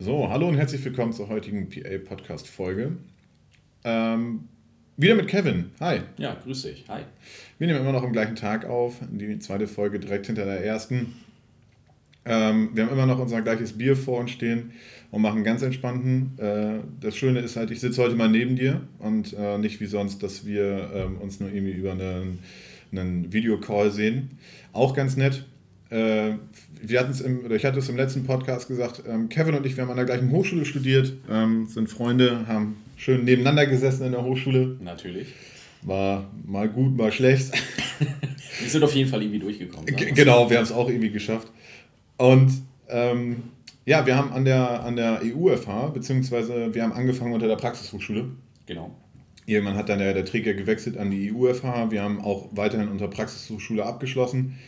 So, hallo und herzlich willkommen zur heutigen PA-Podcast-Folge. Ähm, wieder mit Kevin. Hi. Ja, grüß dich. Hi. Wir nehmen immer noch am gleichen Tag auf, die zweite Folge direkt hinter der ersten. Ähm, wir haben immer noch unser gleiches Bier vor uns stehen und machen ganz entspannten. Äh, das Schöne ist halt, ich sitze heute mal neben dir und äh, nicht wie sonst, dass wir ähm, uns nur irgendwie über einen, einen Videocall sehen. Auch ganz nett. Äh, wir hatten's im, oder ich hatte es im letzten Podcast gesagt, ähm, Kevin und ich, wir haben an der gleichen Hochschule studiert, ähm, sind Freunde, haben schön nebeneinander gesessen in der Hochschule. Natürlich. War mal gut, mal schlecht. wir sind auf jeden Fall irgendwie durchgekommen. Genau, wir haben es auch irgendwie geschafft. Und ähm, ja, wir haben an der, an der EUFH, beziehungsweise wir haben angefangen unter der Praxishochschule. Genau. Irgendwann hat dann der, der Träger gewechselt an die EUFH. Wir haben auch weiterhin unter Praxishochschule abgeschlossen.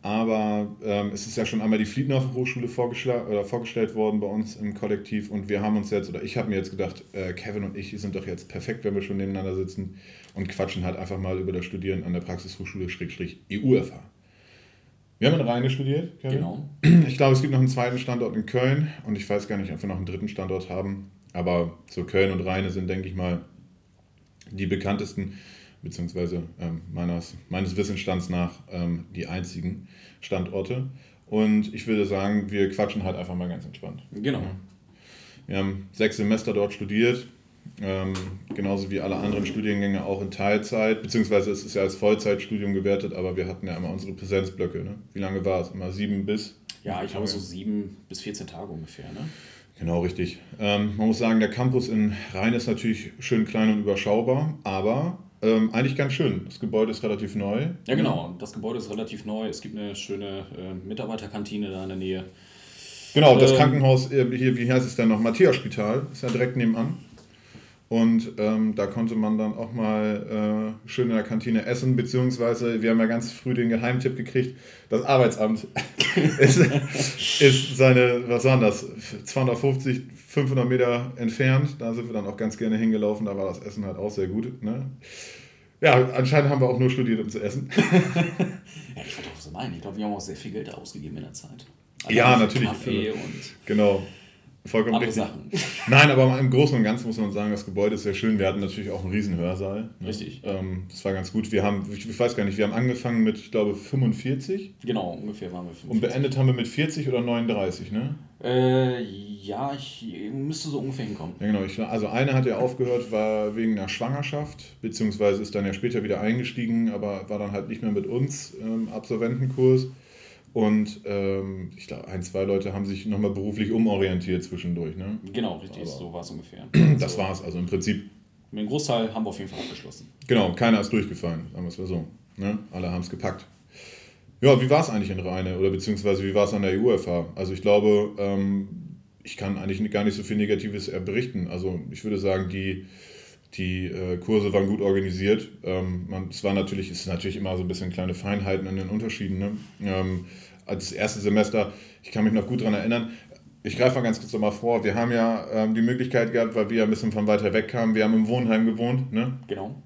Aber ähm, es ist ja schon einmal die Fliedner Hochschule oder vorgestellt worden bei uns im Kollektiv und wir haben uns jetzt, oder ich habe mir jetzt gedacht, äh, Kevin und ich sind doch jetzt perfekt, wenn wir schon nebeneinander sitzen und quatschen halt einfach mal über das Studieren an der Praxishochschule Schrägstrich EUFH. Wir haben in Rheine studiert, Kevin. Genau. Ich glaube, es gibt noch einen zweiten Standort in Köln und ich weiß gar nicht, ob wir noch einen dritten Standort haben. Aber so Köln und Rheine sind, denke ich mal, die bekanntesten beziehungsweise ähm, meines, meines Wissensstands nach ähm, die einzigen Standorte. Und ich würde sagen, wir quatschen halt einfach mal ganz entspannt. Genau. Ja. Wir haben sechs Semester dort studiert, ähm, genauso wie alle anderen Studiengänge auch in Teilzeit, beziehungsweise es ist ja als Vollzeitstudium gewertet, aber wir hatten ja immer unsere Präsenzblöcke. Ne? Wie lange war es? Immer sieben bis? Ja, ich glaube so sieben bis 14 Tage ungefähr. Ne? Genau, richtig. Ähm, man muss sagen, der Campus in Rhein ist natürlich schön klein und überschaubar, aber ähm, eigentlich ganz schön. Das Gebäude ist relativ neu. Ja, genau. Das Gebäude ist relativ neu. Es gibt eine schöne äh, Mitarbeiterkantine da in der Nähe. Genau, das ähm, Krankenhaus, äh, hier, wie heißt es denn noch? Matthias-Spital, ist ja direkt nebenan. Und ähm, da konnte man dann auch mal äh, schön in der Kantine essen, beziehungsweise wir haben ja ganz früh den Geheimtipp gekriegt, das Arbeitsamt ist, ist seine, was waren das, 250, 500 Meter entfernt. Da sind wir dann auch ganz gerne hingelaufen, da war das Essen halt auch sehr gut. Ne? Ja, anscheinend haben wir auch nur studiert, um zu essen. ja, ich wollte auch so meinen. Ich glaube, wir haben auch sehr viel Geld ausgegeben in der Zeit. Also ja, natürlich. Kaffee also, und genau. Vollkommen richtig. Sachen. Nein, aber im Großen und Ganzen muss man sagen, das Gebäude ist sehr schön. Wir hatten natürlich auch einen riesen Hörsaal. Ne? Richtig. Ähm, das war ganz gut. Wir haben, ich, ich, weiß gar nicht, wir haben angefangen mit, ich glaube, 45. Genau, ungefähr waren wir 45. Und beendet haben wir mit 40 oder 39, ne? Äh, ja, ich müsste so ungefähr hinkommen. Ja, genau. Ich, also eine hat ja aufgehört, war wegen einer Schwangerschaft, beziehungsweise ist dann ja später wieder eingestiegen, aber war dann halt nicht mehr mit uns im Absolventenkurs. Und ähm, ich glaube, ein, zwei Leute haben sich nochmal beruflich umorientiert zwischendurch. Ne? Genau, richtig, Aber so war es ungefähr. Das so. war es, also im Prinzip. Mit dem Großteil haben wir auf jeden Fall abgeschlossen. Genau, keiner ist durchgefallen, sagen wir es mal so. Ne? Alle haben es gepackt. Ja, wie war es eigentlich in Rheine oder beziehungsweise wie war es an der EUFH? Also ich glaube, ähm, ich kann eigentlich gar nicht so viel Negatives berichten. Also ich würde sagen, die, die äh, Kurse waren gut organisiert. Ähm, man, es war natürlich, es ist natürlich immer so ein bisschen kleine Feinheiten in den Unterschieden. Ne? Ähm, als erste Semester, ich kann mich noch gut daran erinnern, ich greife mal ganz kurz nochmal vor, wir haben ja ähm, die Möglichkeit gehabt, weil wir ein bisschen von weiter weg kamen, wir haben im Wohnheim gewohnt. Ne? Genau.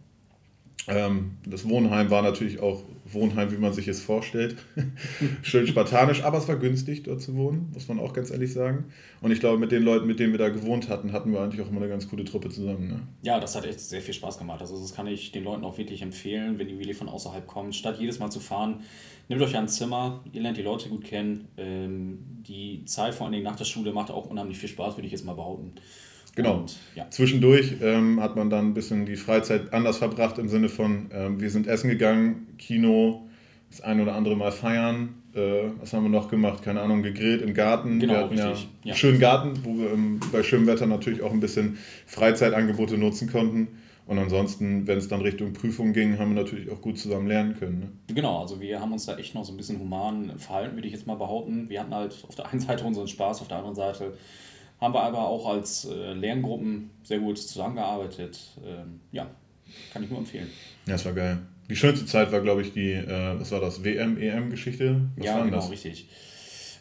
Ähm, das Wohnheim war natürlich auch Wohnheim, wie man sich es vorstellt. Schön spartanisch, aber es war günstig, dort zu wohnen, muss man auch ganz ehrlich sagen. Und ich glaube, mit den Leuten, mit denen wir da gewohnt hatten, hatten wir eigentlich auch immer eine ganz coole Truppe zusammen. Ne? Ja, das hat echt sehr viel Spaß gemacht. Also das kann ich den Leuten auch wirklich empfehlen, wenn die wirklich von außerhalb kommen. Statt jedes Mal zu fahren, nehmt euch ein Zimmer, ihr lernt die Leute gut kennen. Ähm, die Zeit vor allen Dingen nach der Schule macht auch unheimlich viel Spaß, würde ich jetzt mal behaupten. Genau. Und, ja. Zwischendurch ähm, hat man dann ein bisschen die Freizeit anders verbracht im Sinne von, ähm, wir sind essen gegangen, Kino, das ein oder andere Mal feiern. Äh, was haben wir noch gemacht? Keine Ahnung, gegrillt im Garten. Genau, wir hatten richtig. ja, ja. schönen Garten, wo wir ähm, bei schönem Wetter natürlich auch ein bisschen Freizeitangebote nutzen konnten. Und ansonsten, wenn es dann Richtung Prüfung ging, haben wir natürlich auch gut zusammen lernen können. Ne? Genau, also wir haben uns da echt noch so ein bisschen human verhalten, würde ich jetzt mal behaupten. Wir hatten halt auf der einen Seite unseren Spaß, auf der anderen Seite haben wir aber auch als äh, Lerngruppen sehr gut zusammengearbeitet. Ähm, ja, kann ich nur empfehlen. Ja, das war geil. Die schönste Zeit war, glaube ich, die, äh, was war das, WM-EM-Geschichte? Ja, genau, das? richtig.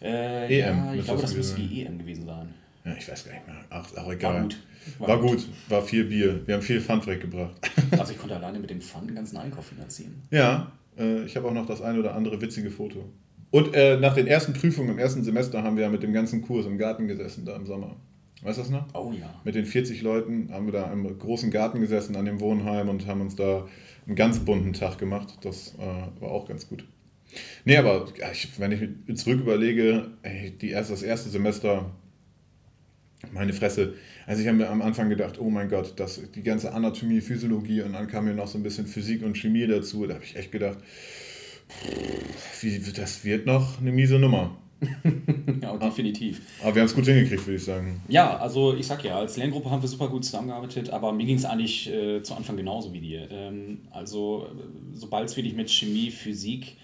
Äh, EM. Ja, ich glaube, das müsste die EM gewesen sein. Ja, ich weiß gar nicht mehr. Ach, auch egal. War gut. War, war gut. gut. war viel Bier. Wir haben viel Pfand weggebracht. Also ich konnte alleine mit dem Pfand den ganzen Einkauf finanzieren. Ja, äh, ich habe auch noch das ein oder andere witzige Foto. Und äh, nach den ersten Prüfungen im ersten Semester haben wir ja mit dem ganzen Kurs im Garten gesessen, da im Sommer. Weißt du das noch? Oh ja. Mit den 40 Leuten haben wir da im großen Garten gesessen an dem Wohnheim und haben uns da einen ganz bunten Tag gemacht. Das äh, war auch ganz gut. Nee, aber ich, wenn ich zurück überlege, ey, die erste, das erste Semester, meine Fresse. Also ich habe mir am Anfang gedacht, oh mein Gott, das, die ganze Anatomie, Physiologie und dann kam mir noch so ein bisschen Physik und Chemie dazu. Da habe ich echt gedacht, wie, das wird noch eine miese Nummer. ja, definitiv. Aber wir haben es gut hingekriegt, würde ich sagen. Ja, also ich sag ja, als Lerngruppe haben wir super gut zusammengearbeitet, aber mir ging es eigentlich äh, zu Anfang genauso wie dir. Ähm, also, sobald es wirklich mit Chemie, Physik,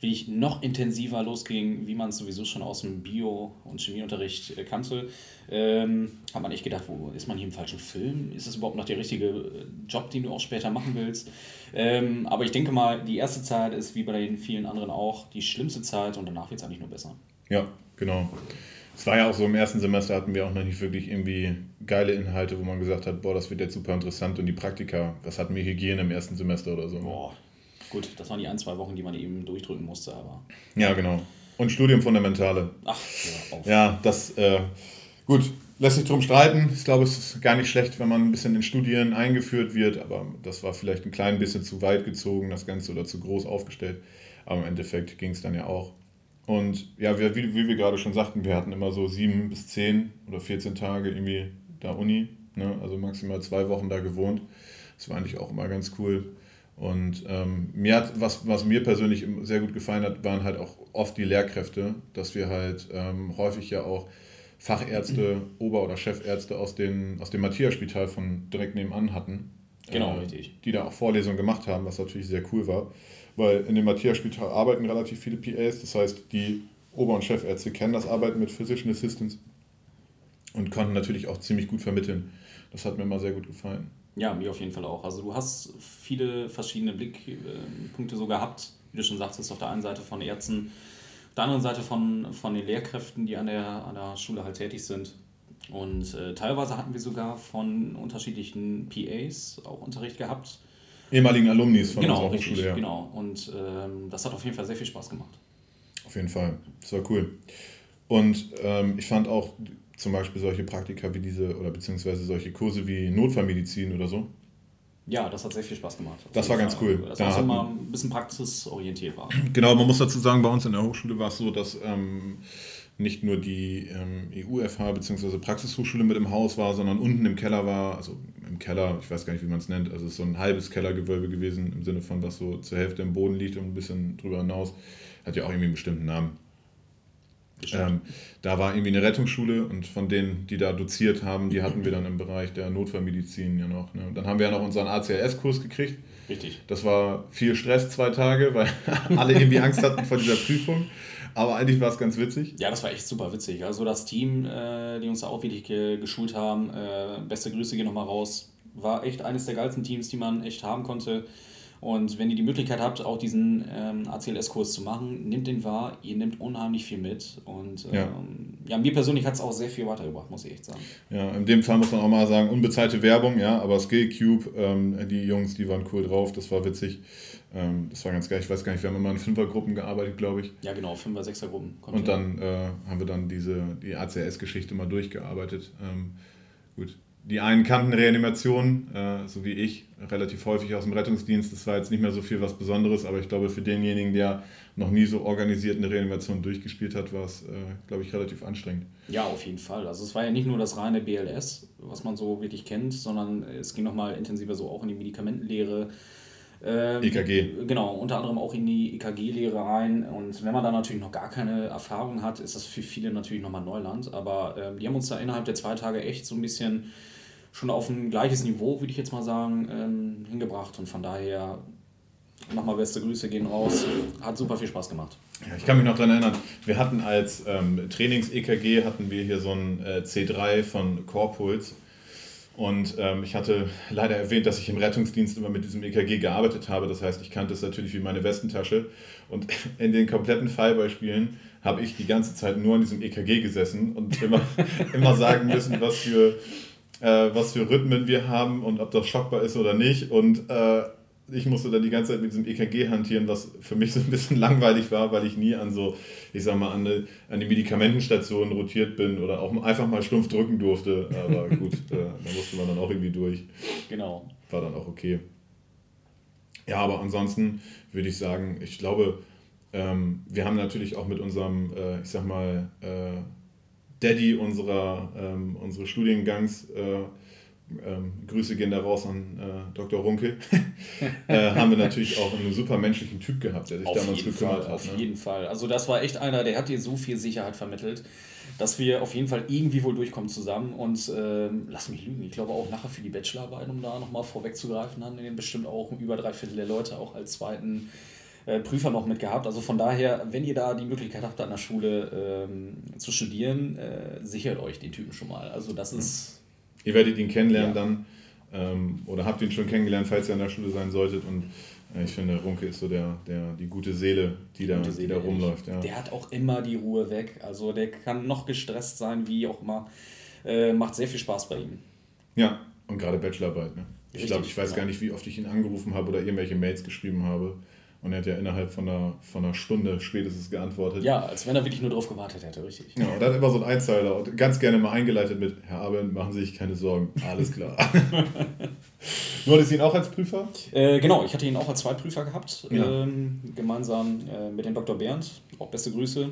wie ich noch intensiver losging, wie man es sowieso schon aus dem Bio- und Chemieunterricht äh, kannte, ähm, hat man echt gedacht, wo ist man hier im falschen Film? Ist das überhaupt noch der richtige äh, Job, den du auch später machen willst? Ähm, aber ich denke mal, die erste Zeit ist wie bei den vielen anderen auch die schlimmste Zeit und danach wird es eigentlich nur besser. Ja, genau. Es war ja auch so, im ersten Semester hatten wir auch noch nicht wirklich irgendwie geile Inhalte, wo man gesagt hat, boah, das wird jetzt super interessant und die Praktika, was hatten wir Hygiene im ersten Semester oder so. Boah, Gut, das waren die ein, zwei Wochen, die man eben durchdrücken musste, aber. Ja, genau. Und Studienfundamentale. Ach, ja, auf. Ja, das, äh, gut, lässt sich drum streiten. Ich glaube, es ist gar nicht schlecht, wenn man ein bisschen in Studien eingeführt wird, aber das war vielleicht ein klein bisschen zu weit gezogen, das Ganze, oder zu groß aufgestellt. Aber im Endeffekt ging es dann ja auch. Und ja, wie, wie wir gerade schon sagten, wir hatten immer so sieben bis zehn oder 14 Tage irgendwie da Uni, ne? also maximal zwei Wochen da gewohnt. Das war eigentlich auch immer ganz cool. Und ähm, mir hat, was, was mir persönlich sehr gut gefallen hat, waren halt auch oft die Lehrkräfte, dass wir halt ähm, häufig ja auch Fachärzte. Ober- oder Chefärzte aus, den, aus dem Matthias-Spital von direkt nebenan hatten. Genau, äh, richtig. Die da auch Vorlesungen gemacht haben, was natürlich sehr cool war. Weil in dem Matthias-Spital arbeiten relativ viele PAs, das heißt, die Ober- und Chefärzte kennen das Arbeiten mit Physician Assistants und konnten natürlich auch ziemlich gut vermitteln. Das hat mir immer sehr gut gefallen. Ja, mir auf jeden Fall auch. Also du hast viele verschiedene Blickpunkte so gehabt, wie du schon sagtest, auf der einen Seite von Ärzten, auf der anderen Seite von, von den Lehrkräften, die an der, an der Schule halt tätig sind. Und äh, teilweise hatten wir sogar von unterschiedlichen PAs auch Unterricht gehabt. Ehemaligen Alumnis von genau, unserer Hochschule, ja. Genau, und ähm, das hat auf jeden Fall sehr viel Spaß gemacht. Auf jeden Fall, das war cool. Und ähm, ich fand auch zum Beispiel solche Praktika wie diese oder beziehungsweise solche Kurse wie Notfallmedizin oder so? Ja, das hat sehr viel Spaß gemacht. Das war ganz cool. Das da war immer ein bisschen praxisorientiert war. Genau, man muss dazu sagen, bei uns in der Hochschule war es so, dass ähm, nicht nur die ähm, EUFH bzw. Praxishochschule mit im Haus war, sondern unten im Keller war, also im Keller, ich weiß gar nicht, wie man es nennt, also es ist so ein halbes Kellergewölbe gewesen, im Sinne von, was so zur Hälfte im Boden liegt und ein bisschen drüber hinaus. Hat ja auch irgendwie einen bestimmten Namen. Ähm, da war irgendwie eine Rettungsschule und von denen, die da doziert haben, die hatten wir dann im Bereich der Notfallmedizin ja noch. Ne? dann haben wir ja noch unseren ACLS-Kurs gekriegt. Richtig. Das war viel Stress, zwei Tage, weil alle irgendwie Angst hatten vor dieser Prüfung. Aber eigentlich war es ganz witzig. Ja, das war echt super witzig. Also das Team, äh, die uns da auch wirklich ge geschult haben, äh, beste Grüße gehen nochmal raus, war echt eines der geilsten Teams, die man echt haben konnte. Und wenn ihr die Möglichkeit habt, auch diesen ähm, ACLS-Kurs zu machen, nehmt den wahr. Ihr nehmt unheimlich viel mit. Und ähm, ja. ja. mir persönlich hat es auch sehr viel weitergebracht, muss ich echt sagen. Ja, in dem Fall muss man auch mal sagen, unbezahlte Werbung, ja, aber Skillcube, ähm, die Jungs, die waren cool drauf, das war witzig. Ähm, das war ganz geil. Ich weiß gar nicht, wir haben immer in Fünfergruppen gearbeitet, glaube ich. Ja, genau, Fünfer-, Sechsergruppen. Und dann äh, haben wir dann diese, die ACLS-Geschichte mal durchgearbeitet. Ähm, gut, die einen kannten Reanimation, äh, so wie ich, relativ häufig aus dem Rettungsdienst. Das war jetzt nicht mehr so viel was Besonderes, aber ich glaube, für denjenigen, der noch nie so organisiert eine Reanimation durchgespielt hat, war es, äh, glaube ich, relativ anstrengend. Ja, auf jeden Fall. Also es war ja nicht nur das reine BLS, was man so wirklich kennt, sondern es ging nochmal intensiver so auch in die Medikamentenlehre. Ähm, EKG. Genau, unter anderem auch in die EKG-Lehre rein. Und wenn man da natürlich noch gar keine Erfahrung hat, ist das für viele natürlich nochmal Neuland. Aber ähm, die haben uns da innerhalb der zwei Tage echt so ein bisschen schon auf ein gleiches Niveau, würde ich jetzt mal sagen, ähm, hingebracht. Und von daher nochmal beste Grüße gehen raus. Hat super viel Spaß gemacht. Ja, ich kann mich noch daran erinnern, wir hatten als ähm, Trainings-EKG hatten wir hier so ein äh, C3 von Corpuls. Und ähm, ich hatte leider erwähnt, dass ich im Rettungsdienst immer mit diesem EKG gearbeitet habe. Das heißt, ich kannte es natürlich wie meine Westentasche. Und in den kompletten Fallbeispielen habe ich die ganze Zeit nur an diesem EKG gesessen und immer, immer sagen müssen, was für äh, was für Rhythmen wir haben und ob das schockbar ist oder nicht. Und äh, ich musste dann die ganze Zeit mit diesem EKG hantieren, was für mich so ein bisschen langweilig war, weil ich nie an so, ich sag mal, an, eine, an die Medikamentenstation rotiert bin oder auch einfach mal stumpf drücken durfte. Aber gut, äh, da musste man dann auch irgendwie durch. Genau. War dann auch okay. Ja, aber ansonsten würde ich sagen, ich glaube, ähm, wir haben natürlich auch mit unserem, äh, ich sag mal, äh, Daddy unserer, ähm, unseres Studiengangs, äh, ähm, Grüße gehen da raus an äh, Dr. Runke, äh, haben wir natürlich auch einen super menschlichen Typ gehabt, der sich auf damals gekümmert Fall, hat. Auf ne? jeden Fall. Also das war echt einer, der hat dir so viel Sicherheit vermittelt, dass wir auf jeden Fall irgendwie wohl durchkommen zusammen. Und äh, lass mich lügen, ich glaube auch nachher für die Bachelorarbeit, um da nochmal vorwegzugreifen, haben wir bestimmt auch über drei Viertel der Leute auch als zweiten äh, Prüfer noch mit gehabt. Also von daher, wenn ihr da die Möglichkeit habt, an der Schule ähm, zu studieren, äh, sichert euch den Typen schon mal. Also das ist Ihr werdet ihn kennenlernen ja. dann ähm, oder habt ihn schon kennengelernt, falls ihr an der Schule sein solltet. Und äh, ich finde, Runke ist so der, der, die gute Seele, die, die da, Seele, die da rumläuft. Ja. Der hat auch immer die Ruhe weg. Also der kann noch gestresst sein, wie auch immer. Äh, macht sehr viel Spaß bei ihm. Ja, und gerade Bachelorarbeit. Ne? Ich glaube, ich weiß ja. gar nicht, wie oft ich ihn angerufen habe oder irgendwelche Mails geschrieben habe. Und er hat ja innerhalb von einer, von einer Stunde spätestens geantwortet. Ja, als wenn er wirklich nur darauf gewartet hätte, richtig. Ja, und dann immer so ein Einzeiler und ganz gerne mal eingeleitet mit: Herr Abend, machen Sie sich keine Sorgen, alles klar. du hattest ihn auch als Prüfer? Äh, genau, ich hatte ihn auch als Zweitprüfer gehabt, ja. ähm, gemeinsam äh, mit dem Dr. Bernd. Auch beste Grüße.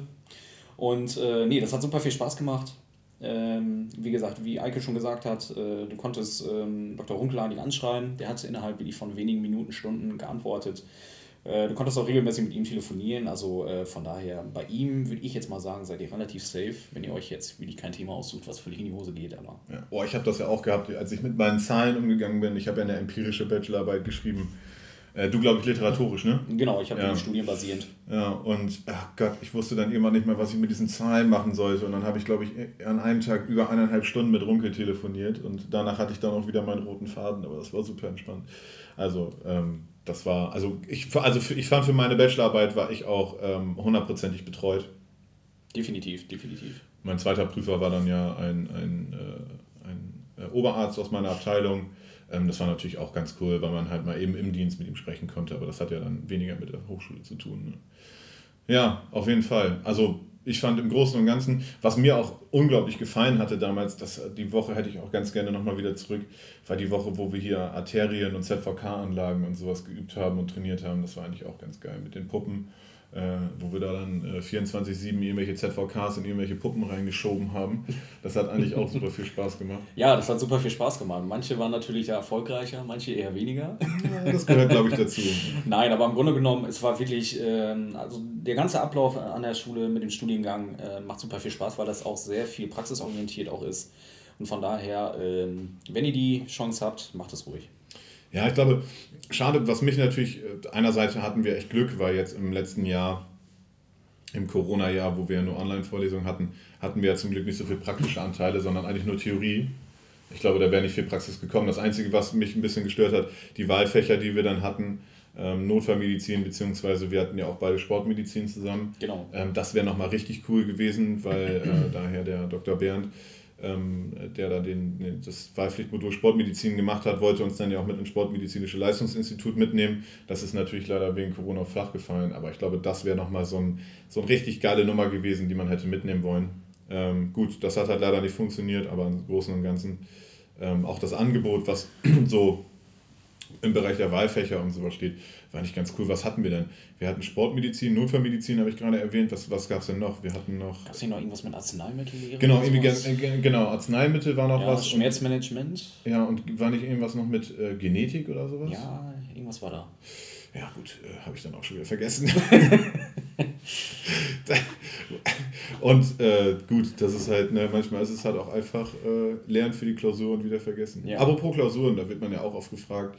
Und äh, nee, das hat super viel Spaß gemacht. Ähm, wie gesagt, wie Eike schon gesagt hat, äh, du konntest ähm, Dr. Runkelani anschreiben. Der hat innerhalb wirklich von wenigen Minuten, Stunden geantwortet. Äh, du konntest auch regelmäßig mit ihm telefonieren, also äh, von daher bei ihm würde ich jetzt mal sagen, seid ihr relativ safe, wenn ihr euch jetzt wirklich kein Thema aussucht, was völlig in die Hose geht. Aber ja. oh, ich habe das ja auch gehabt, als ich mit meinen Zahlen umgegangen bin. Ich habe ja eine empirische Bachelorarbeit geschrieben. Äh, du, glaube ich, literatorisch, ne? Genau, ich habe ja. studienbasierend. Ja, und ach Gott, ich wusste dann irgendwann nicht mehr, was ich mit diesen Zahlen machen sollte. Und dann habe ich, glaube ich, an einem Tag über eineinhalb Stunden mit Runkel telefoniert. Und danach hatte ich dann auch wieder meinen roten Faden, aber das war super entspannt. Also, ähm, das war, also ich, also für, ich fand für meine Bachelorarbeit war ich auch ähm, hundertprozentig betreut. Definitiv, definitiv. Mein zweiter Prüfer war dann ja ein, ein, äh, ein äh, Oberarzt aus meiner Abteilung. Ähm, das war natürlich auch ganz cool, weil man halt mal eben im Dienst mit ihm sprechen konnte, aber das hat ja dann weniger mit der Hochschule zu tun. Ne? Ja, auf jeden Fall. Also ich fand im Großen und Ganzen, was mir auch unglaublich gefallen hatte damals, dass die Woche hätte ich auch ganz gerne nochmal wieder zurück, war die Woche, wo wir hier Arterien und ZVK-Anlagen und sowas geübt haben und trainiert haben. Das war eigentlich auch ganz geil mit den Puppen äh, wo wir da dann äh, 24-7 irgendwelche ZVKs in irgendwelche Puppen reingeschoben haben. Das hat eigentlich auch super viel Spaß gemacht. Ja, das hat super viel Spaß gemacht. Manche waren natürlich ja erfolgreicher, manche eher weniger. Ja, das gehört, glaube ich, dazu. Nein, aber im Grunde genommen, es war wirklich, äh, also der ganze Ablauf an der Schule mit dem Studiengang äh, macht super viel Spaß, weil das auch sehr viel praxisorientiert auch ist. Und von daher, ähm, wenn ihr die Chance habt, macht es ruhig. Ja, ich glaube, schade, was mich natürlich, äh, einerseits hatten wir echt Glück, weil jetzt im letzten Jahr, im Corona-Jahr, wo wir nur Online-Vorlesungen hatten, hatten wir ja zum Glück nicht so viel praktische Anteile, sondern eigentlich nur Theorie. Ich glaube, da wäre nicht viel Praxis gekommen. Das Einzige, was mich ein bisschen gestört hat, die Wahlfächer, die wir dann hatten, ähm, Notfallmedizin, beziehungsweise wir hatten ja auch beide Sportmedizin zusammen. Genau. Ähm, das wäre nochmal richtig cool gewesen, weil äh, daher der Dr. Bernd der da den, das Wahlpflichtmodul Sportmedizin gemacht hat, wollte uns dann ja auch mit ins Sportmedizinische Leistungsinstitut mitnehmen. Das ist natürlich leider wegen Corona flach gefallen, aber ich glaube, das wäre nochmal so ein, so ein richtig geile Nummer gewesen, die man hätte mitnehmen wollen. Ähm, gut, das hat halt leider nicht funktioniert, aber im Großen und Ganzen ähm, auch das Angebot, was so im Bereich der Wahlfächer und sowas steht, war nicht ganz cool. Was hatten wir denn? Wir hatten Sportmedizin, Notfallmedizin, habe ich gerade erwähnt. Was, was gab es denn noch? Wir hatten noch. Gab es noch irgendwas mit Arzneimittel? Genau, irgendwie, genau, Arzneimittel war noch ja, was. Schmerzmanagement. Und, ja, und war nicht irgendwas noch mit äh, Genetik oder sowas? Ja, irgendwas war da. Ja, gut, äh, habe ich dann auch schon wieder vergessen. und äh, gut, das ist halt, ne, manchmal ist es halt auch einfach äh, Lernen für die Klausur und wieder vergessen. Ja. Aber pro Klausuren, da wird man ja auch oft gefragt,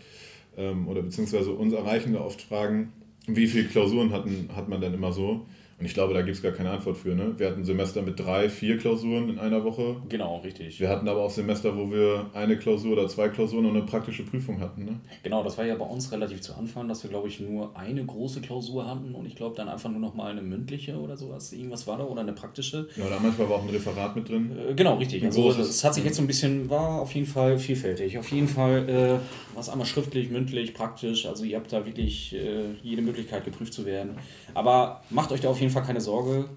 ähm, oder beziehungsweise uns erreichen da oft Fragen, wie viele Klausuren hatten, hat man denn immer so? Und ich glaube, da gibt es gar keine Antwort für. Ne? Wir hatten Semester mit drei, vier Klausuren in einer Woche. Genau, richtig. Wir hatten aber auch Semester, wo wir eine Klausur oder zwei Klausuren und eine praktische Prüfung hatten. Ne? Genau, das war ja bei uns relativ zu Anfang, dass wir, glaube ich, nur eine große Klausur hatten und ich glaube dann einfach nur noch mal eine mündliche oder sowas. Irgendwas war da oder eine praktische. Ja, da manchmal war auch ein Referat mit drin. Äh, genau, richtig. Also es hat sich jetzt so ein bisschen, war auf jeden Fall vielfältig. Auf jeden Fall äh, was einmal schriftlich, mündlich, praktisch. Also ihr habt da wirklich äh, jede Möglichkeit geprüft zu werden. Aber macht euch da auf jeden Fall keine Sorge.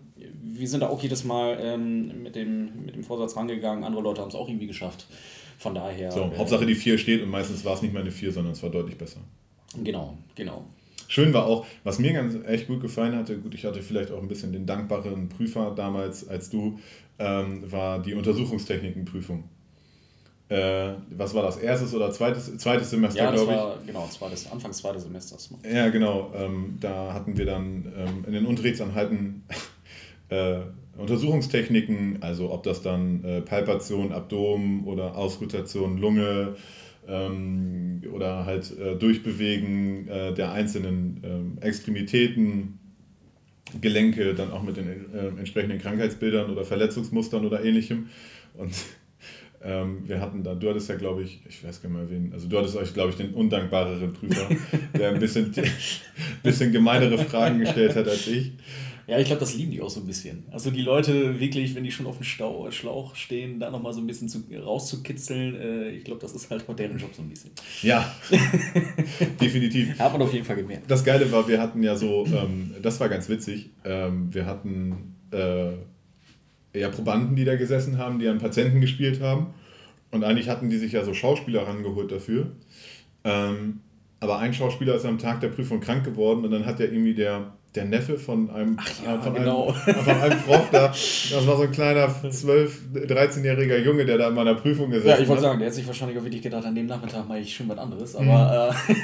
Wir sind da auch jedes Mal ähm, mit, dem, mit dem Vorsatz rangegangen. Andere Leute haben es auch irgendwie geschafft. Von daher. So, äh, Hauptsache die 4 steht und meistens war es nicht mehr eine 4, sondern es war deutlich besser. Genau, genau. Schön war auch, was mir ganz echt gut gefallen hatte, gut, ich hatte vielleicht auch ein bisschen den dankbaren Prüfer damals als du, ähm, war die Untersuchungstechnikenprüfung. Äh, was war das, erstes oder zweites, zweites Semester, ja, glaube ich? Genau, zweites, Anfang zweites Semesters. Ja, genau. Ähm, da hatten wir dann ähm, in den Unterrichtsanhalten äh, Untersuchungstechniken, also ob das dann äh, Palpation, Abdomen oder Ausrotation, Lunge ähm, oder halt äh, Durchbewegen äh, der einzelnen ähm, Extremitäten, Gelenke, dann auch mit den äh, entsprechenden Krankheitsbildern oder Verletzungsmustern oder ähnlichem. Und ähm, wir hatten da, du hattest ja, glaube ich, ich weiß gar nicht mehr wen, also du hattest euch, glaube ich, den undankbareren Prüfer, der ein bisschen, bisschen gemeinere Fragen gestellt hat als ich. Ja, ich glaube, das lieben die auch so ein bisschen. Also die Leute wirklich, wenn die schon auf dem Stau, Schlauch stehen, da nochmal so ein bisschen zu, rauszukitzeln, äh, ich glaube, das ist halt auch deren Job so ein bisschen. Ja, definitiv. Hat man auf jeden Fall gemerkt. Das Geile war, wir hatten ja so, ähm, das war ganz witzig, ähm, wir hatten äh, ja, Probanden, die da gesessen haben, die an Patienten gespielt haben. Und eigentlich hatten die sich ja so Schauspieler rangeholt dafür. Ähm, aber ein Schauspieler ist am Tag der Prüfung krank geworden und dann hat ja irgendwie der, der Neffe von einem, ja, von, genau. einem von einem Prof da, das war so ein kleiner 12-, 13-jähriger Junge, der da in meiner Prüfung gesessen hat. Ja, ich wollte sagen, der hat sich wahrscheinlich auch wirklich gedacht, an dem Nachmittag mache ich schon was anderes, aber mhm.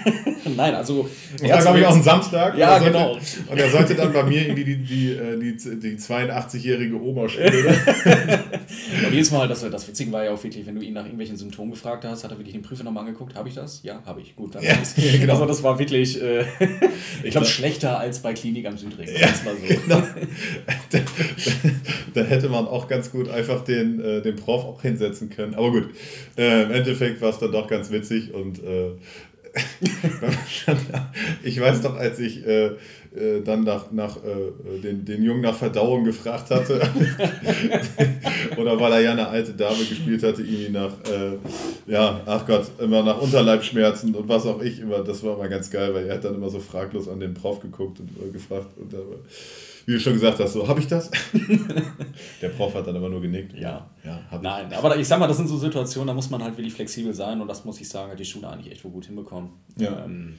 äh, nein, also... Das war, glaube ich, auch ein Samstag. Ja, sollte, genau. Und er sollte dann bei mir irgendwie die, die, die, die, die 82-jährige Oma spielen. und jedes Mal, das, das Witzige war ja auch wirklich, wenn du ihn nach irgendwelchen Symptomen gefragt hast, hat er wirklich den Prüfer nochmal angeguckt, habe ich das? Ja, habe ich, gut. Dann ja, genau. Also das war wirklich, äh, ich glaube, schlechter als bei Klinik Klinik am Südring. Ja, so. genau. da, da, hätte man auch ganz gut einfach den, äh, den Prof auch hinsetzen können. Aber gut, äh, im Endeffekt war es dann doch ganz witzig und äh, ich weiß doch, als ich äh, äh, dann nach, nach äh, den, den Jungen nach Verdauung gefragt hatte, oder weil er ja eine alte Dame gespielt hatte, irgendwie nach, äh, ja, ach Gott, immer nach Unterleibschmerzen und was auch ich immer, das war immer ganz geil, weil er hat dann immer so fraglos an den Prof geguckt und äh, gefragt und wie du schon gesagt hast, so, habe ich das? Der Prof hat dann aber nur genickt. Ja. ja Nein, ich. aber ich sag mal, das sind so Situationen, da muss man halt wirklich flexibel sein und das muss ich sagen, hat die Schule eigentlich echt wohl gut hinbekommen. Ja. Ähm,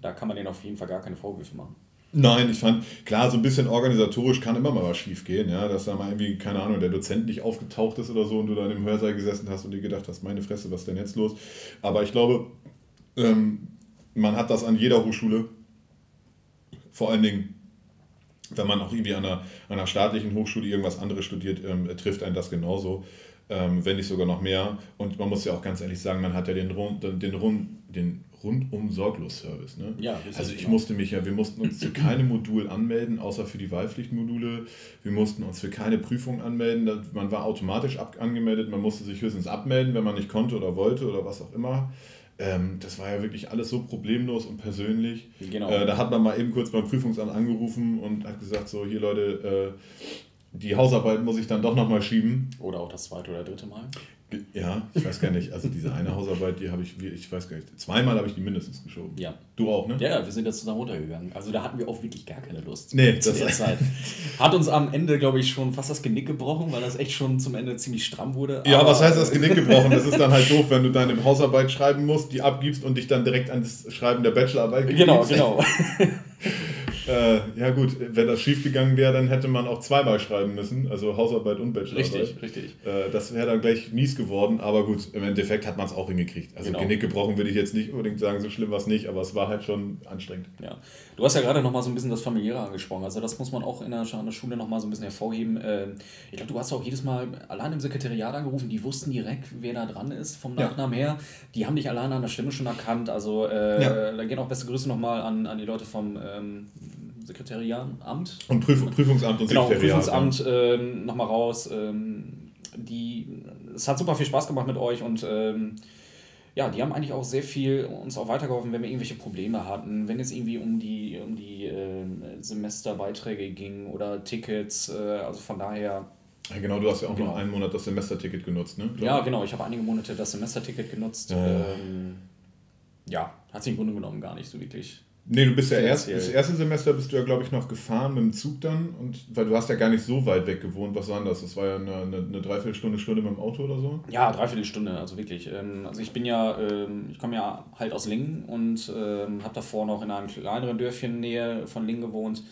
da kann man denen auf jeden Fall gar keine Vorwürfe machen. Nein, ich fand, klar, so ein bisschen organisatorisch kann immer mal was schief gehen, ja, dass da mal irgendwie, keine Ahnung, der Dozent nicht aufgetaucht ist oder so und du dann im Hörsaal gesessen hast und dir gedacht hast, meine Fresse, was ist denn jetzt los? Aber ich glaube, ähm, man hat das an jeder Hochschule, vor allen Dingen, wenn man auch irgendwie an einer, einer staatlichen Hochschule irgendwas anderes studiert, ähm, trifft einen das genauso, ähm, wenn nicht sogar noch mehr. Und man muss ja auch ganz ehrlich sagen, man hat ja den, den, den, den rundum sorglos Service. Ne? Ja, also ich genau. musste mich ja, wir mussten uns zu keinem Modul anmelden, außer für die Wahlpflichtmodule. Wir mussten uns für keine Prüfung anmelden. Man war automatisch ab angemeldet, man musste sich höchstens abmelden, wenn man nicht konnte oder wollte oder was auch immer. Ähm, das war ja wirklich alles so problemlos und persönlich. Genau. Äh, da hat man mal eben kurz beim Prüfungsamt angerufen und hat gesagt, so hier Leute, äh, die Hausarbeit muss ich dann doch nochmal schieben. Oder auch das zweite oder dritte Mal. Ja, ich weiß gar nicht. Also diese eine Hausarbeit, die habe ich, ich weiß gar nicht, zweimal habe ich die mindestens geschoben. Ja. Du auch, ne? Ja, wir sind jetzt zusammen runtergegangen. Also da hatten wir auch wirklich gar keine Lust. Nee, zu das der Zeit. Hat uns am Ende, glaube ich, schon fast das Genick gebrochen, weil das echt schon zum Ende ziemlich stramm wurde. Ja, was heißt das Genick gebrochen? Das ist dann halt doof, wenn du deine Hausarbeit schreiben musst, die abgibst und dich dann direkt an das Schreiben der Bachelorarbeit gibst. Genau, genau. Äh, ja gut, wenn das schief gegangen wäre, dann hätte man auch zweimal schreiben müssen, also Hausarbeit und Bachelorarbeit. Richtig, richtig. Äh, das wäre dann gleich mies geworden, aber gut, im Endeffekt hat man es auch hingekriegt. Also genau. Genick gebrochen würde ich jetzt nicht unbedingt sagen, so schlimm war es nicht, aber es war halt schon anstrengend. Ja. Du hast ja gerade nochmal so ein bisschen das Familiäre angesprochen, also das muss man auch in der, in der Schule nochmal so ein bisschen hervorheben. Ähm, ich glaube, du hast auch jedes Mal allein im Sekretariat angerufen, die wussten direkt, wer da dran ist vom Nachnamen ja. her. Die haben dich alleine an der Stimme schon erkannt, also äh, ja. da gehen auch beste Grüße nochmal an, an die Leute vom ähm, Sekretariat. Und Prüf Prüfungsamt und genau, Sekretariat. Prüfungsamt ähm, nochmal raus. Ähm, die, es hat super viel Spaß gemacht mit euch und ähm, ja, die haben eigentlich auch sehr viel uns auch weitergeholfen, wenn wir irgendwelche Probleme hatten, wenn es irgendwie um die, um die äh, Semesterbeiträge ging oder Tickets. Äh, also von daher. Ja, genau, du hast ja auch genau. noch einen Monat das Semesterticket genutzt, ne? Ja, genau, ich habe einige Monate das Semesterticket genutzt. Äh. Ähm, ja, hat sich im Grunde genommen gar nicht so wirklich Nee, du bist ja erst, das erste Semester bist du ja, glaube ich, noch gefahren mit dem Zug dann. Und weil du hast ja gar nicht so weit weg gewohnt. Was war das? Das war ja eine, eine, eine Dreiviertelstunde, Stunde mit dem Auto oder so? Ja, Dreiviertelstunde, also wirklich. Ähm, also ich bin ja, ähm, ich komme ja halt aus Lingen und ähm, habe davor noch in einem kleineren Dörfchen Nähe von Lingen gewohnt.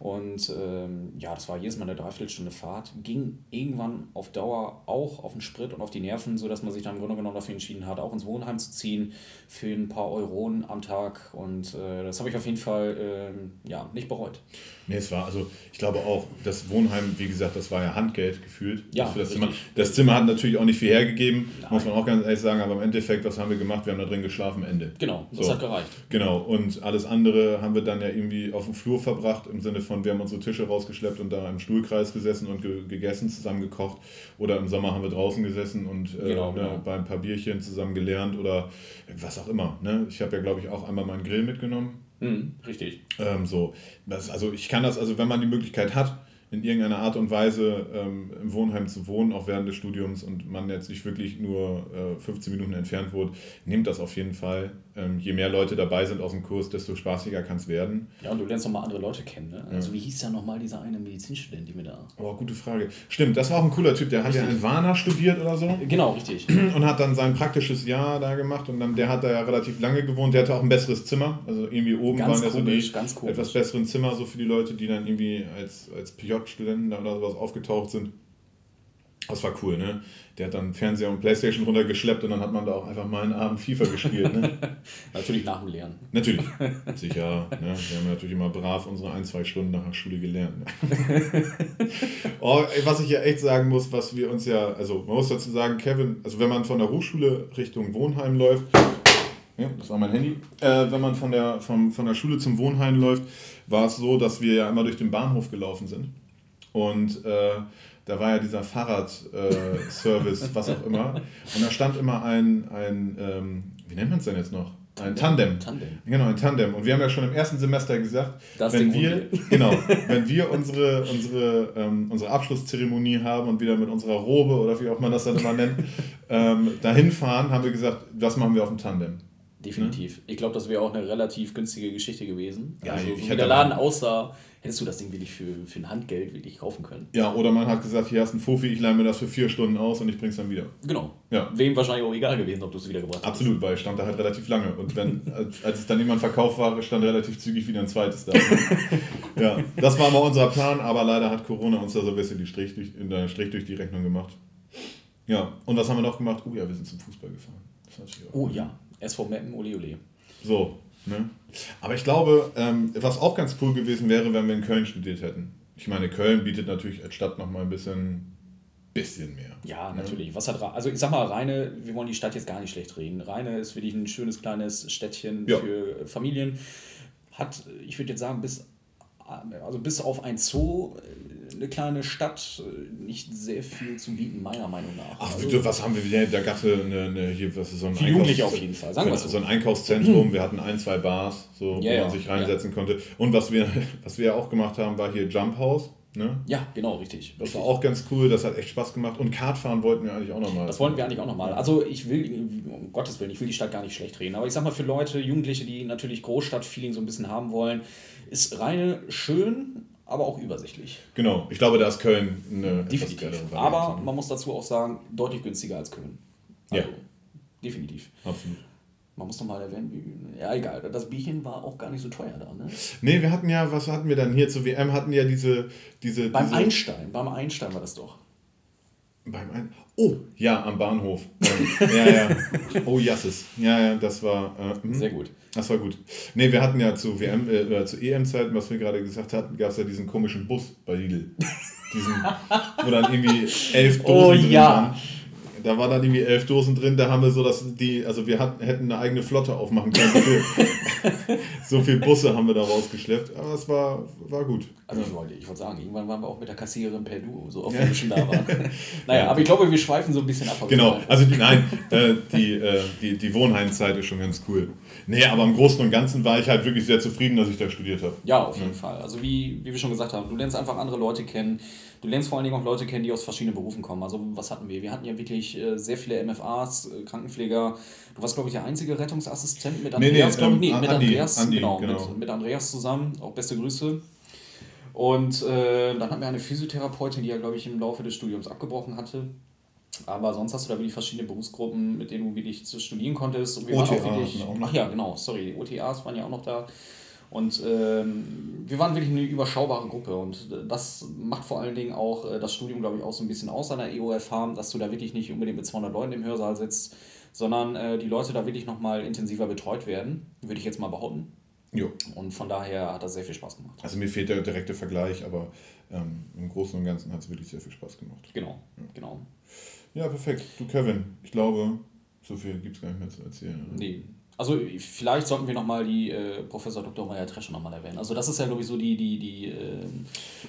Und ähm, ja, das war jedes Mal eine Dreiviertelstunde Fahrt. Ging irgendwann auf Dauer auch auf den Sprit und auf die Nerven, sodass man sich dann im Grunde genommen dafür entschieden hat, auch ins Wohnheim zu ziehen für ein paar Euronen am Tag. Und äh, das habe ich auf jeden Fall äh, ja, nicht bereut. Nee, es war, also ich glaube auch, das Wohnheim, wie gesagt, das war ja Handgeld gefühlt. Ja, für das, Zimmer. das Zimmer hat natürlich auch nicht viel hergegeben, Nein. muss man auch ganz ehrlich sagen, aber im Endeffekt, was haben wir gemacht? Wir haben da drin geschlafen, Ende. Genau, das so. hat gereicht. Genau, und alles andere haben wir dann ja irgendwie auf dem Flur verbracht, im Sinne von, wir haben unsere Tische rausgeschleppt und da im Stuhlkreis gesessen und ge gegessen, zusammen gekocht. Oder im Sommer haben wir draußen gesessen und äh, genau, ne, genau. bei ein paar Bierchen zusammen gelernt oder was auch immer. Ne? Ich habe ja, glaube ich, auch einmal meinen Grill mitgenommen Mhm, richtig. Ähm, so. Das, also ich kann das, also wenn man die Möglichkeit hat, in irgendeiner Art und Weise ähm, im Wohnheim zu wohnen, auch während des Studiums und man jetzt nicht wirklich nur äh, 15 Minuten entfernt wohnt, nehmt das auf jeden Fall. Ähm, je mehr Leute dabei sind aus dem Kurs, desto spaßiger kann es werden. Ja, und du lernst nochmal andere Leute kennen. Ne? Also, ja. wie hieß ja nochmal dieser eine Medizinstudent, die mir da. Oh, gute Frage. Stimmt, das war auch ein cooler Typ. Der richtig. hat ja in Warna studiert oder so. Genau, richtig. Und hat dann sein praktisches Jahr da gemacht und dann, der hat da ja relativ lange gewohnt. Der hatte auch ein besseres Zimmer. Also, irgendwie oben ganz waren komisch, ja so die etwas besseren Zimmer, so für die Leute, die dann irgendwie als, als PJ-Studenten oder sowas aufgetaucht sind. Das war cool, ne? Der hat dann Fernseher und Playstation runtergeschleppt und dann hat man da auch einfach mal einen Abend FIFA gespielt, ne? natürlich nach dem Lernen. Natürlich, sicher. Ne? Wir haben natürlich immer brav unsere ein, zwei Stunden nach der Schule gelernt. Ne? oh, was ich ja echt sagen muss, was wir uns ja, also man muss dazu sagen, Kevin, also wenn man von der Hochschule Richtung Wohnheim läuft, ja, das war mein Handy, äh, wenn man von der, vom, von der Schule zum Wohnheim läuft, war es so, dass wir ja immer durch den Bahnhof gelaufen sind. Und äh, da war ja dieser Fahrradservice, äh, was auch immer. Und da stand immer ein, ein ähm, wie nennt man es denn jetzt noch? Ein Tandem. Tandem. Genau, ein Tandem. Und wir haben ja schon im ersten Semester gesagt, das wenn wir, genau, wenn wir unsere, unsere, ähm, unsere Abschlusszeremonie haben und wieder mit unserer Robe oder wie auch man das dann immer nennt, ähm, dahin fahren, haben wir gesagt, das machen wir auf dem Tandem. Definitiv. Ne? Ich glaube, das wäre auch eine relativ günstige Geschichte gewesen. Ja, also, ich so wie der Laden aussah, hättest du das Ding wirklich für, für ein Handgeld wirklich kaufen können. Ja, oder man hat gesagt, hier hast du ein Fofi, ich leih mir das für vier Stunden aus und ich bring's dann wieder. Genau. Ja. Wem wahrscheinlich auch egal gewesen, ob du es wiedergebracht hast. Absolut, weil stand da halt relativ lange. Und wenn, als, als es dann jemand verkauft war, stand relativ zügig wieder ein zweites da. ja, das war mal unser Plan, aber leider hat Corona uns da so ein bisschen die Strich durch, in der Strich durch die Rechnung gemacht. Ja, und was haben wir noch gemacht? Oh ja, wir sind zum Fußball gefahren. oh ja, SV Meppen, ole ole. So, ne? Aber ich glaube, ähm, was auch ganz cool gewesen wäre, wenn wir in Köln studiert hätten. Ich meine, Köln bietet natürlich als Stadt nochmal ein bisschen, bisschen mehr. Ja, ne? natürlich. Was hat, also ich sag mal, Rheine, wir wollen die Stadt jetzt gar nicht schlecht reden. Rheine ist wirklich ein schönes kleines Städtchen ja. für Familien. Hat, ich würde jetzt sagen, bis, also bis auf ein Zoo eine kleine Stadt äh, nicht sehr viel zu bieten, meiner Meinung nach. Ach, also, was haben wir wieder? Da gab es eine, eine, hier, was ist so ein Einkaufs auf jeden Fall, sagen wir so. so ein Einkaufszentrum, wir hatten ein, zwei Bars, so, ja, wo man sich reinsetzen ja. konnte. Und was wir, was wir auch gemacht haben, war hier Jump House. Ne? Ja, genau, richtig. Das richtig. war auch ganz cool, das hat echt Spaß gemacht. Und Kartfahren wollten wir eigentlich auch nochmal. Das wollten wir eigentlich auch nochmal. Also ich will, um Gottes Willen, ich will die Stadt gar nicht schlecht reden. Aber ich sag mal, für Leute, Jugendliche, die natürlich Großstadtfeeling so ein bisschen haben wollen, ist Reine schön, aber auch übersichtlich. Genau, ich glaube, da ist Köln eine definitiv. Aber man muss dazu auch sagen, deutlich günstiger als Köln. Also, ja. Definitiv. Absolut. Man muss nochmal erwähnen, ja egal, das Bierchen war auch gar nicht so teuer da, ne? Nee, wir hatten ja, was hatten wir dann hier zur WM, hatten ja diese... diese beim diese Einstein, beim Einstein war das doch. Beim Ein oh, ja, am Bahnhof. ja, ja. Oh, Jasses. Ja, ja, das war. Äh, hm. Sehr gut. Das war gut. Nee, wir hatten ja zu WM, äh, zu EM-Zeiten, was wir gerade gesagt hatten, gab es ja diesen komischen Bus bei Lidl. Diesen, wo dann irgendwie elf Dosen oh, drin ja. waren. Da war dann irgendwie elf Dosen drin, da haben wir so, dass die, also wir hatten, hätten eine eigene Flotte aufmachen können. So viel, so viel Busse haben wir da rausgeschleppt, aber es war, war gut. Also ich wollte, ich wollte sagen, irgendwann waren wir auch mit der Kassiererin per Duo, so oft wir schon da waren. naja, aber ich glaube, wir schweifen so ein bisschen ab. Genau, also die, nein, äh, die, äh, die, die Wohnheimzeit ist schon ganz cool. Nee, aber im Großen und Ganzen war ich halt wirklich sehr zufrieden, dass ich da studiert habe. Ja, auf jeden ja. Fall. Also wie, wie wir schon gesagt haben, du lernst einfach andere Leute kennen. Du lernst vor allen Dingen auch Leute kennen, die aus verschiedenen Berufen kommen. Also was hatten wir? Wir hatten ja wirklich äh, sehr viele MFAs, äh, Krankenpfleger. Du warst, glaube ich, der einzige Rettungsassistent mit Andreas, nee, nee, ähm, nee mit Andi, Andreas, Andi, genau, genau. Mit, mit Andreas zusammen. Auch beste Grüße. Und äh, dann hatten wir eine Physiotherapeutin, die ja, glaube ich, im Laufe des Studiums abgebrochen hatte. Aber sonst hast du da wirklich verschiedene Berufsgruppen, mit denen du wirklich studieren konntest. Und wir OTA waren auch wirklich, ach ja, genau, sorry, die OTAs waren ja auch noch da. Und ähm, wir waren wirklich eine überschaubare Gruppe und das macht vor allen Dingen auch äh, das Studium, glaube ich, auch so ein bisschen aus an der EOFH, dass du da wirklich nicht unbedingt mit 200 Leuten im Hörsaal sitzt, sondern äh, die Leute da wirklich nochmal intensiver betreut werden, würde ich jetzt mal behaupten. Jo. Und von daher hat das sehr viel Spaß gemacht. Also mir fehlt der direkte Vergleich, aber ähm, im Großen und Ganzen hat es wirklich sehr viel Spaß gemacht. Genau, ja. genau. Ja, perfekt. Du Kevin, ich glaube, so viel gibt es gar nicht mehr zu erzählen. Oder? Nee, also vielleicht sollten wir nochmal die äh, Professor Dr. Maya Trescher nochmal erwähnen. Also das ist ja, glaube ich, so die, die, die äh,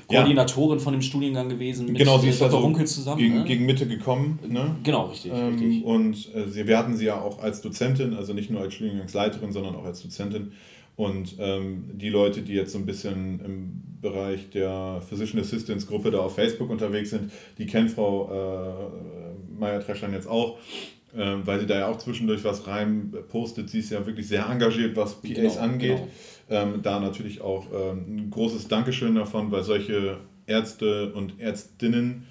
Koordinatorin ja. von dem Studiengang gewesen mit genau, sie ist Dr. Also Runkel zusammen. Gegen, ne? gegen Mitte gekommen. Ne? Genau, richtig. Ähm, richtig. Und äh, sie, wir hatten sie ja auch als Dozentin, also nicht nur als Studiengangsleiterin, sondern auch als Dozentin. Und ähm, die Leute, die jetzt so ein bisschen im Bereich der Physician Assistance Gruppe da auf Facebook unterwegs sind, die kennen Frau äh, Maya Treschern jetzt auch ähm, weil sie da ja auch zwischendurch was rein postet. Sie ist ja wirklich sehr engagiert, was PAs genau, angeht. Genau. Ähm, da natürlich auch ähm, ein großes Dankeschön davon, weil solche Ärzte und Ärztinnen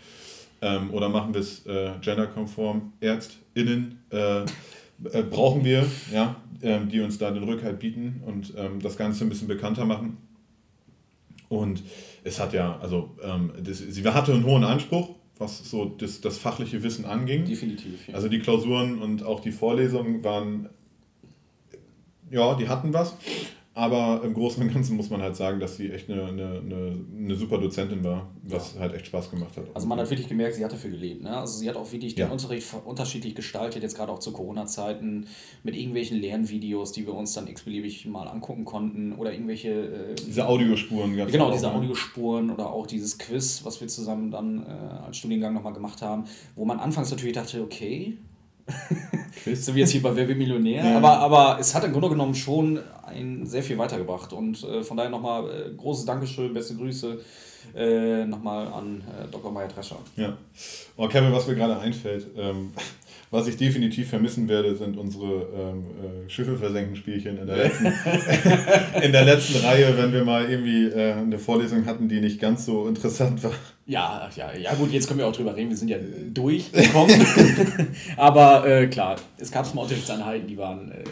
ähm, oder machen wir es äh, genderkonform, Ärztinnen äh, äh, brauchen wir, ja, ähm, die uns da den Rückhalt bieten und ähm, das Ganze ein bisschen bekannter machen. Und es hat ja, also das, sie hatte einen hohen Anspruch, was so das, das fachliche Wissen anging. Definitiv. Ja. Also die Klausuren und auch die Vorlesungen waren, ja, die hatten was. Aber im Großen und Ganzen muss man halt sagen, dass sie echt eine, eine, eine, super Dozentin war, was ja. halt echt Spaß gemacht hat. Also man hat wirklich gemerkt, sie hat dafür gelebt. Ne? Also sie hat auch wirklich ja. den Unterricht unterschiedlich gestaltet, jetzt gerade auch zu Corona-Zeiten, mit irgendwelchen Lernvideos, die wir uns dann x-beliebig mal angucken konnten oder irgendwelche... Äh, diese Audiospuren. Ganz genau, diese ne? Audiospuren oder auch dieses Quiz, was wir zusammen dann äh, als Studiengang nochmal gemacht haben, wo man anfangs natürlich dachte, okay, so wie jetzt hier bei Wer wird Millionär. Ja. Aber, aber es hat im Grunde genommen schon ein sehr viel weitergebracht. Und äh, von daher nochmal äh, großes Dankeschön, beste Grüße äh, nochmal an äh, Dr. Meier Drescher. Ja. Oh, Kevin, was mir gerade einfällt, ähm, was ich definitiv vermissen werde, sind unsere ähm, äh, Schiffe versenken Spielchen in der, letzten, in der letzten Reihe, wenn wir mal irgendwie äh, eine Vorlesung hatten, die nicht ganz so interessant war. Ja, ja, ja gut, jetzt können wir auch drüber reden, wir sind ja durchgekommen. Aber äh, klar, es gab mal Unterrichtseinheiten, die waren äh,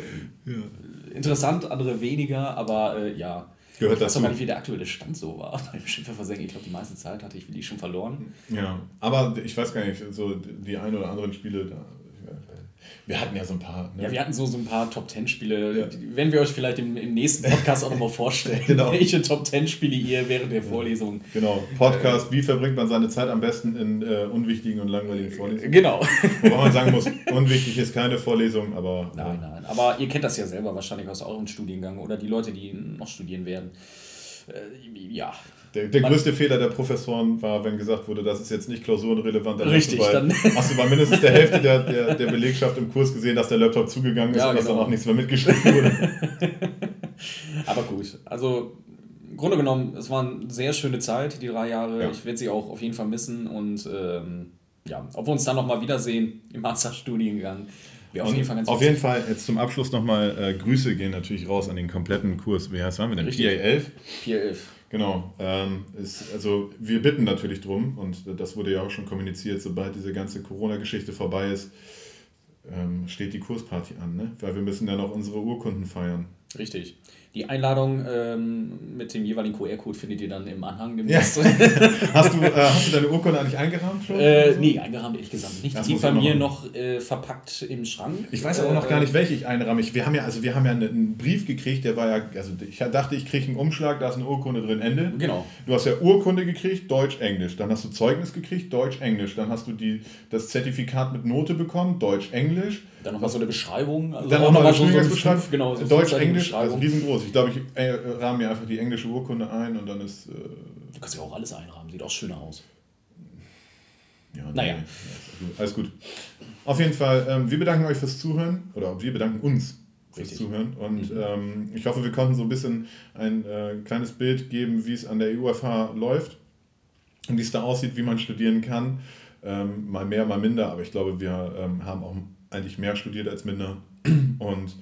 ja. interessant, andere weniger, aber äh, ja. Gehört ich weiß auch gar nicht, wie der aktuelle Stand so war beim Schiffe versenken. Ich glaube, die meiste Zeit hatte ich die schon verloren. Ja, aber ich weiß gar nicht, so die ein oder anderen Spiele, da wir hatten ja so ein paar. Ne? Ja, wir hatten so, so ein paar Top Ten Spiele. Ja. Werden wir euch vielleicht im, im nächsten Podcast auch nochmal vorstellen, genau. welche Top Ten Spiele ihr während der Vorlesung. Genau. Podcast, äh, wie verbringt man seine Zeit am besten in äh, unwichtigen und langweiligen Vorlesungen? Genau. Wobei man sagen muss, unwichtig ist keine Vorlesung, aber. Nein, nein. Aber ihr kennt das ja selber wahrscheinlich aus eurem Studiengang oder die Leute, die noch studieren werden. Äh, ja, der, der größte Fehler der Professoren war, wenn gesagt wurde, das ist jetzt nicht klausurenrelevant, dann, Richtig, hast, du bei, dann hast du bei mindestens der Hälfte der, der, der Belegschaft im Kurs gesehen, dass der Laptop zugegangen ist ja, und genau. dass dann auch nichts mehr mitgeschrieben wurde. Aber gut, also im Grunde genommen, es war eine sehr schöne Zeit, die drei Jahre. Ja. Ich werde sie auch auf jeden Fall missen und ähm, ja, ob wir uns dann nochmal wiedersehen im Masterstudiengang. Auf jeden, Fall ganz auf jeden Fall jetzt zum Abschluss nochmal äh, Grüße gehen natürlich raus an den kompletten Kurs. Wie heißt waren wir denn? Richtig. PA 11? PA 11. Genau. Ähm, ist, also wir bitten natürlich drum, und das wurde ja auch schon kommuniziert, sobald diese ganze Corona-Geschichte vorbei ist, ähm, steht die Kursparty an, ne? Weil wir müssen dann auch unsere Urkunden feiern. Richtig. Die Einladung ähm, mit dem jeweiligen QR-Code findet ihr dann im Anhang. Ja. hast, du, äh, hast du deine Urkunde eigentlich eingerahmt schon? Äh, nee, eingerahmt ehrlich gesagt nicht. Das die bei mir noch äh, verpackt im Schrank. Ich weiß aber noch gar nicht, welche ich einrahme. wir haben ja, also wir haben ja einen Brief gekriegt, der war ja, also ich dachte, ich kriege einen Umschlag, da ist eine Urkunde drin, Ende. Genau. Du hast ja Urkunde gekriegt, Deutsch, Englisch. Dann hast du Zeugnis gekriegt, Deutsch, Englisch. Dann hast du die, das Zertifikat mit Note bekommen, Deutsch, Englisch. Dann noch mal so eine Beschreibung. Also dann auch noch mal so eine Beschreibung. Genau, so Deutsch, Englisch, also riesengroß. Ich glaube, ich äh, rahme mir einfach die englische Urkunde ein und dann ist. Äh, du kannst ja auch alles einrahmen, sieht auch schöner aus. Ja, nee, naja. Alles gut. Auf jeden Fall, ähm, wir bedanken euch fürs Zuhören oder wir bedanken uns fürs Richtig. Zuhören und mhm. ähm, ich hoffe, wir konnten so ein bisschen ein äh, kleines Bild geben, wie es an der EUFH läuft und wie es da aussieht, wie man studieren kann. Ähm, mal mehr, mal minder, aber ich glaube, wir ähm, haben auch eigentlich mehr studiert als minder. Und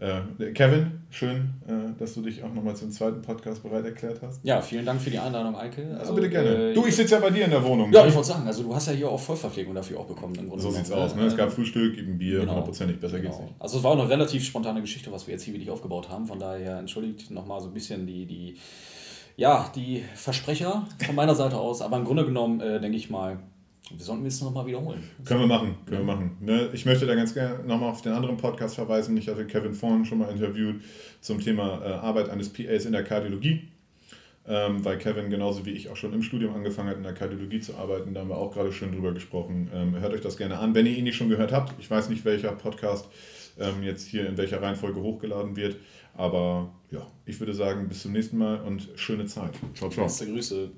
äh, Kevin, schön, äh, dass du dich auch nochmal zum zweiten Podcast bereit erklärt hast. Ja, vielen Dank für die Einladung, Eike. Also, ja, bitte gerne. Äh, du, ich sitze ja bei dir in der Wohnung. Ja, ne? ich wollte sagen, also du hast ja hier auch Vollverpflegung dafür auch bekommen. Im Grunde so sieht's aus. Ne? Es gab Frühstück, eben Bier, genau. hundertprozentig, besser genau. geht's nicht. Also es war auch eine relativ spontane Geschichte, was wir jetzt hier wirklich aufgebaut haben. Von daher entschuldigt nochmal so ein bisschen die, die, ja, die Versprecher von meiner Seite aus. Aber im Grunde genommen, äh, denke ich mal, wir sollten es nochmal wiederholen. Können wir machen, können wir machen. Ne? Ich möchte da ganz gerne nochmal auf den anderen Podcast verweisen. Ich hatte Kevin vorhin schon mal interviewt zum Thema äh, Arbeit eines PAs in der Kardiologie. Ähm, weil Kevin genauso wie ich auch schon im Studium angefangen hat, in der Kardiologie zu arbeiten. Da haben wir auch gerade schön drüber gesprochen. Ähm, hört euch das gerne an, wenn ihr ihn nicht schon gehört habt. Ich weiß nicht, welcher Podcast ähm, jetzt hier in welcher Reihenfolge hochgeladen wird. Aber ja, ich würde sagen, bis zum nächsten Mal und schöne Zeit. Ciao, ciao. Beste Grüße.